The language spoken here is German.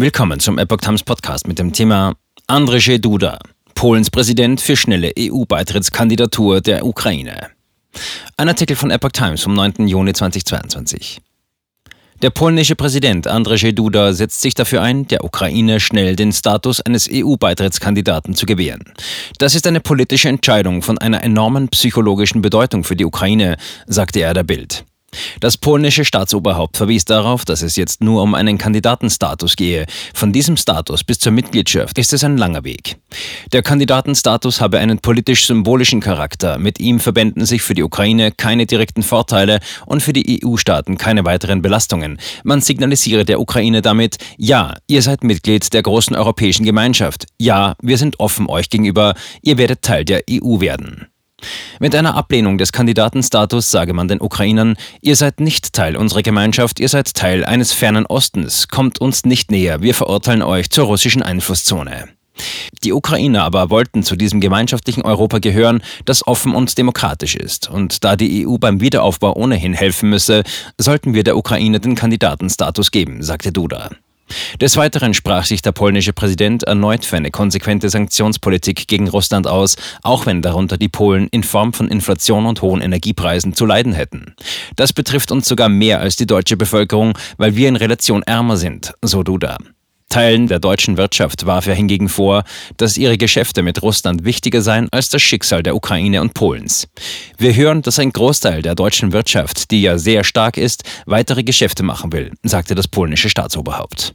Willkommen zum Epoch Times Podcast mit dem Thema Andrzej Duda, Polens Präsident für schnelle EU-Beitrittskandidatur der Ukraine. Ein Artikel von Epoch Times vom 9. Juni 2022. Der polnische Präsident Andrzej Duda setzt sich dafür ein, der Ukraine schnell den Status eines EU-Beitrittskandidaten zu gewähren. Das ist eine politische Entscheidung von einer enormen psychologischen Bedeutung für die Ukraine, sagte er der Bild. Das polnische Staatsoberhaupt verwies darauf, dass es jetzt nur um einen Kandidatenstatus gehe. Von diesem Status bis zur Mitgliedschaft ist es ein langer Weg. Der Kandidatenstatus habe einen politisch-symbolischen Charakter. Mit ihm verbänden sich für die Ukraine keine direkten Vorteile und für die EU-Staaten keine weiteren Belastungen. Man signalisiere der Ukraine damit, ja, ihr seid Mitglied der großen europäischen Gemeinschaft. Ja, wir sind offen euch gegenüber. Ihr werdet Teil der EU werden. Mit einer Ablehnung des Kandidatenstatus sage man den Ukrainern, ihr seid nicht Teil unserer Gemeinschaft, ihr seid Teil eines fernen Ostens, kommt uns nicht näher, wir verurteilen euch zur russischen Einflusszone. Die Ukrainer aber wollten zu diesem gemeinschaftlichen Europa gehören, das offen und demokratisch ist. Und da die EU beim Wiederaufbau ohnehin helfen müsse, sollten wir der Ukraine den Kandidatenstatus geben, sagte Duda. Des Weiteren sprach sich der polnische Präsident erneut für eine konsequente Sanktionspolitik gegen Russland aus, auch wenn darunter die Polen in Form von Inflation und hohen Energiepreisen zu leiden hätten. Das betrifft uns sogar mehr als die deutsche Bevölkerung, weil wir in Relation ärmer sind, so Duda. Teilen der deutschen Wirtschaft warf er hingegen vor, dass ihre Geschäfte mit Russland wichtiger seien als das Schicksal der Ukraine und Polens. Wir hören, dass ein Großteil der deutschen Wirtschaft, die ja sehr stark ist, weitere Geschäfte machen will, sagte das polnische Staatsoberhaupt.